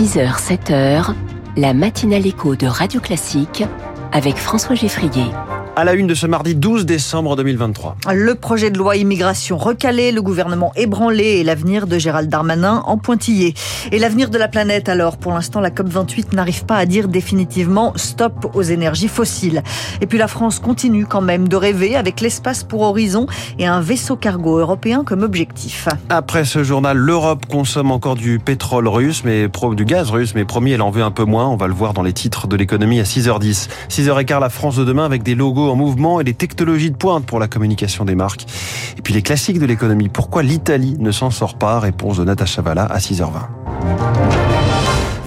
6h, 7h, la matinale écho de Radio Classique avec François Geffrier. À la une de ce mardi 12 décembre 2023. Le projet de loi immigration recalé, le gouvernement ébranlé et l'avenir de Gérald Darmanin en pointillé. Et l'avenir de la planète alors Pour l'instant, la COP28 n'arrive pas à dire définitivement stop aux énergies fossiles. Et puis la France continue quand même de rêver avec l'espace pour horizon et un vaisseau cargo européen comme objectif. Après ce journal, l'Europe consomme encore du pétrole russe, mais du gaz russe, mais promis, elle en veut un peu moins. On va le voir dans les titres de l'économie à 6h10. 6h15, la France de demain avec des logos en mouvement et des technologies de pointe pour la communication des marques. Et puis les classiques de l'économie. Pourquoi l'Italie ne s'en sort pas? Réponse de Natacha Valla à 6h20.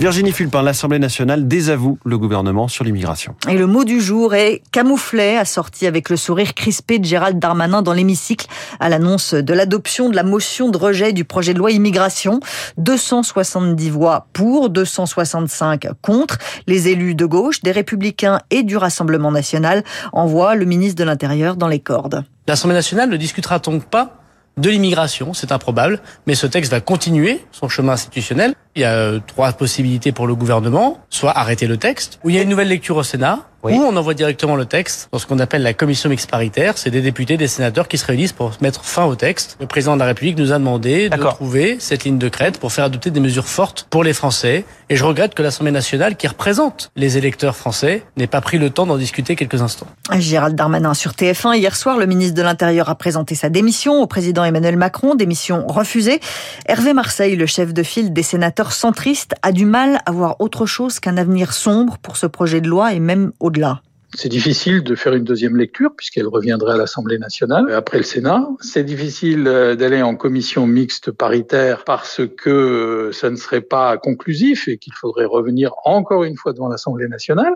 Virginie Fulpin, l'Assemblée nationale désavoue le gouvernement sur l'immigration. Et le mot du jour est camouflet, assorti avec le sourire crispé de Gérald Darmanin dans l'hémicycle à l'annonce de l'adoption de la motion de rejet du projet de loi immigration. 270 voix pour, 265 contre. Les élus de gauche, des républicains et du Rassemblement national envoient le ministre de l'Intérieur dans les cordes. L'Assemblée nationale ne discutera donc pas de l'immigration, c'est improbable, mais ce texte va continuer son chemin institutionnel. Il y a euh, trois possibilités pour le gouvernement, soit arrêter le texte, ou il y a une nouvelle lecture au Sénat, ou on envoie directement le texte dans ce qu'on appelle la commission mixte paritaire. C'est des députés, des sénateurs qui se réunissent pour mettre fin au texte. Le président de la République nous a demandé de trouver cette ligne de crête pour faire adopter des mesures fortes pour les Français. Et je regrette que l'Assemblée nationale, qui représente les électeurs français, n'ait pas pris le temps d'en discuter quelques instants. Gérald Darmanin sur TF1. Hier soir, le ministre de l'Intérieur a présenté sa démission au président Emmanuel Macron. Démission refusée. Hervé Marseille, le chef de file des sénateurs centristes, a du mal à voir autre chose qu'un avenir sombre pour ce projet de loi et même au-delà. C'est difficile de faire une deuxième lecture puisqu'elle reviendrait à l'Assemblée nationale après le Sénat. C'est difficile euh, d'aller en commission mixte paritaire parce que euh, ça ne serait pas conclusif et qu'il faudrait revenir encore une fois devant l'Assemblée nationale.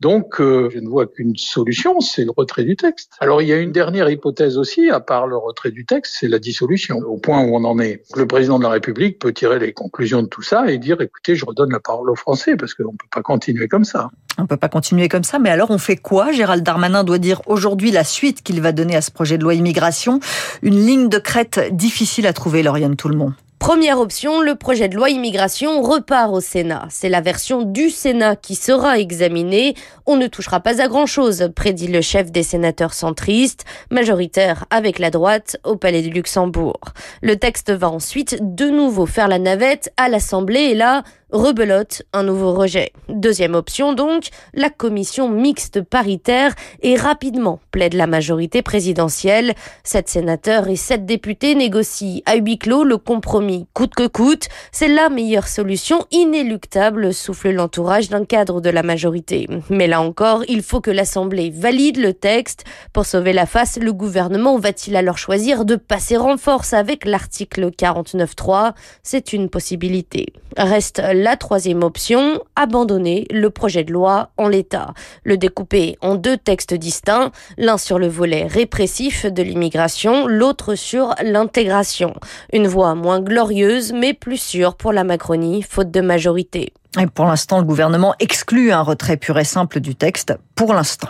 Donc, euh, je ne vois qu'une solution, c'est le retrait du texte. Alors, il y a une dernière hypothèse aussi, à part le retrait du texte, c'est la dissolution. Au point où on en est, le président de la République peut tirer les conclusions de tout ça et dire, écoutez, je redonne la parole aux Français, parce qu'on ne peut pas continuer comme ça. On ne peut pas continuer comme ça, mais alors on fait quoi Gérald Darmanin doit dire aujourd'hui la suite qu'il va donner à ce projet de loi immigration. Une ligne de crête difficile à trouver, Lauriane monde. Première option, le projet de loi immigration repart au Sénat. C'est la version du Sénat qui sera examinée. On ne touchera pas à grand-chose, prédit le chef des sénateurs centristes, majoritaire avec la droite au Palais du Luxembourg. Le texte va ensuite de nouveau faire la navette à l'Assemblée et là, rebelote un nouveau rejet. Deuxième option donc, la commission mixte paritaire et rapidement plaide la majorité présidentielle. Sept sénateurs et sept députés négocient à huis clos le compromis coûte que coûte. C'est la meilleure solution inéluctable, souffle l'entourage d'un cadre de la majorité. Mais là encore, il faut que l'Assemblée valide le texte. Pour sauver la face, le gouvernement va-t-il alors choisir de passer en force avec l'article 49.3 C'est une possibilité. Reste la troisième option, abandonner le projet de loi en l'état, le découper en deux textes distincts, l'un sur le volet répressif de l'immigration, l'autre sur l'intégration. Une voie moins glorieuse mais plus sûre pour la Macronie, faute de majorité. Pour l'instant, le gouvernement exclut un retrait pur et simple du texte, pour l'instant.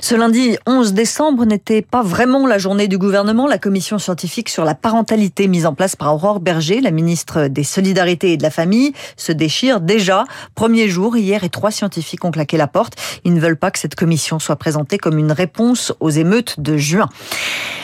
Ce lundi 11 décembre n'était pas vraiment la journée du gouvernement. La commission scientifique sur la parentalité mise en place par Aurore Berger, la ministre des Solidarités et de la Famille, se déchire déjà. Premier jour, hier, et trois scientifiques ont claqué la porte. Ils ne veulent pas que cette commission soit présentée comme une réponse aux émeutes de juin.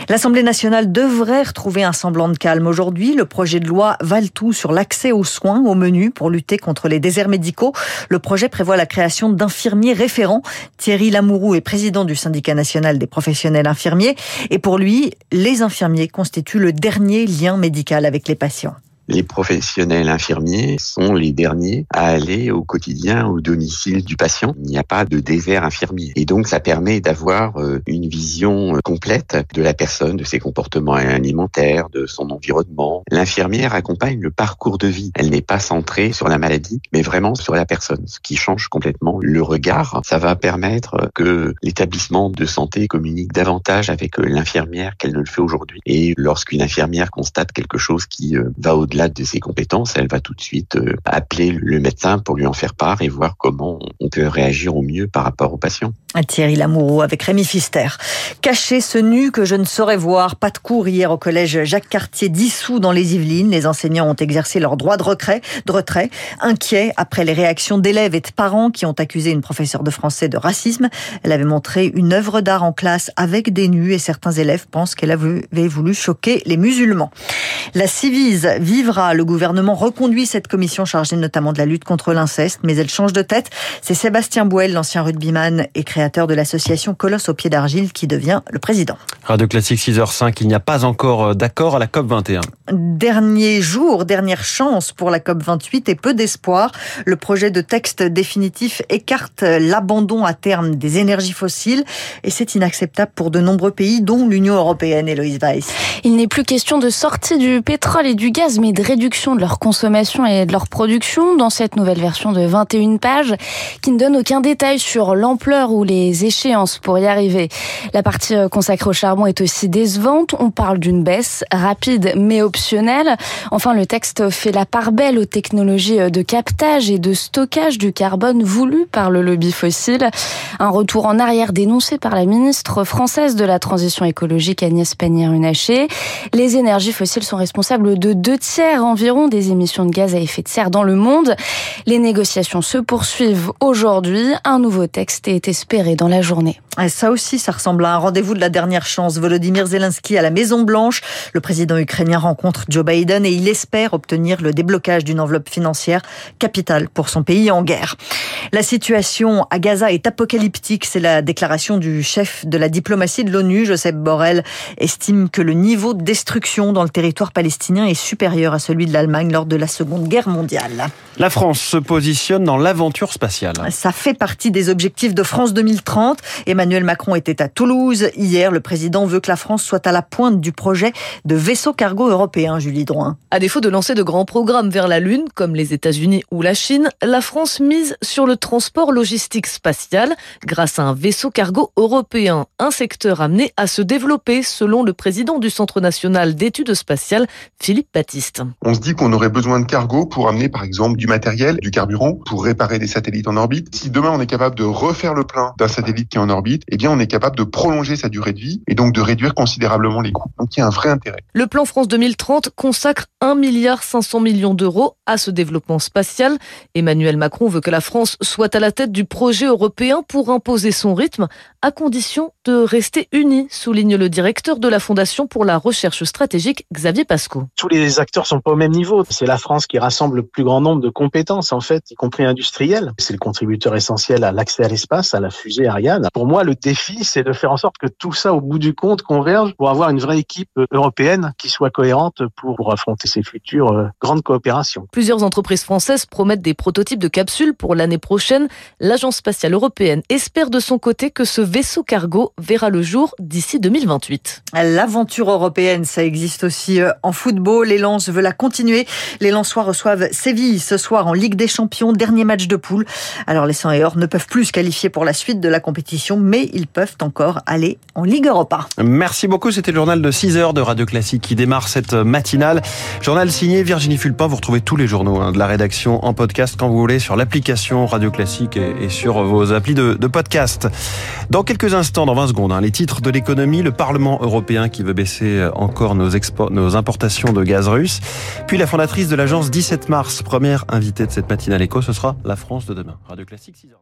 L'Assemblée nationale devrait retrouver un semblant de calme aujourd'hui. Le projet de loi le tout sur l'accès aux soins au menu pour lutter contre les déserts médicaux. Le projet prévoit la création d'infirmiers référents. Thierry Lamourou est président du syndicat national des professionnels infirmiers. Et pour lui, les infirmiers constituent le dernier lien médical avec les patients les professionnels infirmiers sont les derniers à aller au quotidien au domicile du patient. Il n'y a pas de désert infirmier. Et donc, ça permet d'avoir euh, une vision euh, complète de la personne, de ses comportements alimentaires, de son environnement. L'infirmière accompagne le parcours de vie. Elle n'est pas centrée sur la maladie, mais vraiment sur la personne, ce qui change complètement le regard. Ça va permettre que l'établissement de santé communique davantage avec euh, l'infirmière qu'elle ne le fait aujourd'hui. Et lorsqu'une infirmière constate quelque chose qui va au-delà au-delà de ses compétences, elle va tout de suite euh, appeler le médecin pour lui en faire part et voir comment on peut réagir au mieux par rapport au patient. Thierry Lamoureux avec Rémi Fister. Cacher ce nu que je ne saurais voir. Pas de cours hier au collège Jacques Cartier dissous dans les Yvelines. Les enseignants ont exercé leur droit de retrait, de retrait, inquiets après les réactions d'élèves et de parents qui ont accusé une professeure de français de racisme. Elle avait montré une œuvre d'art en classe avec des nus et certains élèves pensent qu'elle avait voulu choquer les musulmans. La Civise vivra. Le gouvernement reconduit cette commission chargée notamment de la lutte contre l'inceste, mais elle change de tête. C'est Sébastien Bouel, l'ancien rugbyman et créateur de l'association Colosse au pied d'argile, qui devient le président. Radio Classique 6h05, il n'y a pas encore d'accord à la COP 21. Dernier jour, dernière chance pour la COP 28 et peu d'espoir. Le projet de texte définitif écarte l'abandon à terme des énergies fossiles et c'est inacceptable pour de nombreux pays, dont l'Union européenne, Héloïse Weiss. Il n'est plus question de sortie du pétrole et du gaz, mais de réduction de leur consommation et de leur production dans cette nouvelle version de 21 pages qui ne donne aucun détail sur l'ampleur ou les échéances pour y arriver. La partie euh, consacrée au charbon est aussi décevante. On parle d'une baisse rapide mais optionnelle. Enfin, le texte fait la part belle aux technologies euh, de captage et de stockage du carbone voulu par le lobby fossile. Un retour en arrière dénoncé par la ministre française de la transition écologique Agnès Pannier-Runacher. Les énergies fossiles sont responsables de deux tiers environ des émissions de gaz à effet de serre dans le monde. Les négociations se poursuivent aujourd'hui. Un nouveau texte est espéré dans la journée. Ça aussi, ça ressemble à un rendez-vous de la dernière chance. Volodymyr Zelensky à la Maison Blanche. Le président ukrainien rencontre Joe Biden et il espère obtenir le déblocage d'une enveloppe financière capitale pour son pays en guerre. La situation à Gaza est apocalyptique. C'est la déclaration du chef de la diplomatie de l'ONU, Joseph Borrell, estime que le niveau de destruction dans le territoire palestinien est supérieur à celui de l'Allemagne lors de la Seconde Guerre mondiale. La France se positionne dans l'aventure spatiale. Ça fait partie des objectifs de France 2030. Emmanuel Macron était à Toulouse. Hier, le président veut que la France soit à la pointe du projet de vaisseau cargo européen, Julie Drouin. À défaut de lancer de grands programmes vers la Lune, comme les États-Unis ou la Chine, la France mise sur le transport logistique spatial grâce à un vaisseau cargo européen, un secteur amené à se développer selon le président du Centre national d'études spatiales, Philippe Baptiste. On se dit qu'on aurait besoin de cargo pour amener par exemple du matériel, du carburant, pour réparer des satellites en orbite. Si demain on est capable de refaire le plein d'un satellite qui est en orbite, eh bien on est capable de prolonger sa durée de vie et donc de réduire considérablement les coûts. Donc il y a un vrai intérêt. Le plan France 2030 consacre 1 milliard 500 millions d'euros à ce développement spatial. Emmanuel Macron veut que la France soit à la tête du projet européen pour imposer son rythme, à condition de rester unis, souligne le directeur de la Fondation pour la recherche stratégique, Xavier Pasco. Tous les acteurs sont pas au même niveau. C'est la France qui rassemble le plus grand nombre de compétences, en fait, y compris industrielles. C'est le contributeur essentiel à l'accès à l'espace, à la fusée Ariane. Pour moi, le défi, c'est de faire en sorte que tout ça, au bout du compte, converge pour avoir une vraie équipe européenne qui soit cohérente pour affronter futures euh, grandes coopérations. Plusieurs entreprises françaises promettent des prototypes de capsules pour l'année prochaine. L'Agence spatiale européenne espère de son côté que ce vaisseau cargo verra le jour d'ici 2028. L'aventure européenne, ça existe aussi euh, en football. Les Lens veulent la continuer. Les Lensois reçoivent Séville ce soir en Ligue des Champions, dernier match de poule. Alors les 100 et or ne peuvent plus se qualifier pour la suite de la compétition, mais ils peuvent encore aller en Ligue Europa. Merci beaucoup. C'était le journal de 6 heures de Radio Classique qui démarre cette matinale. Journal signé Virginie Fulpin. Vous retrouvez tous les journaux hein, de la rédaction en podcast quand vous voulez sur l'application Radio Classique et, sur vos applis de, podcast. Dans quelques instants, dans 20 secondes, hein, les titres de l'économie, le Parlement européen qui veut baisser encore nos, importations de gaz russe, puis la fondatrice de l'agence 17 mars, première invitée de cette matinale éco, ce sera la France de demain. Radio Classique 6 heures.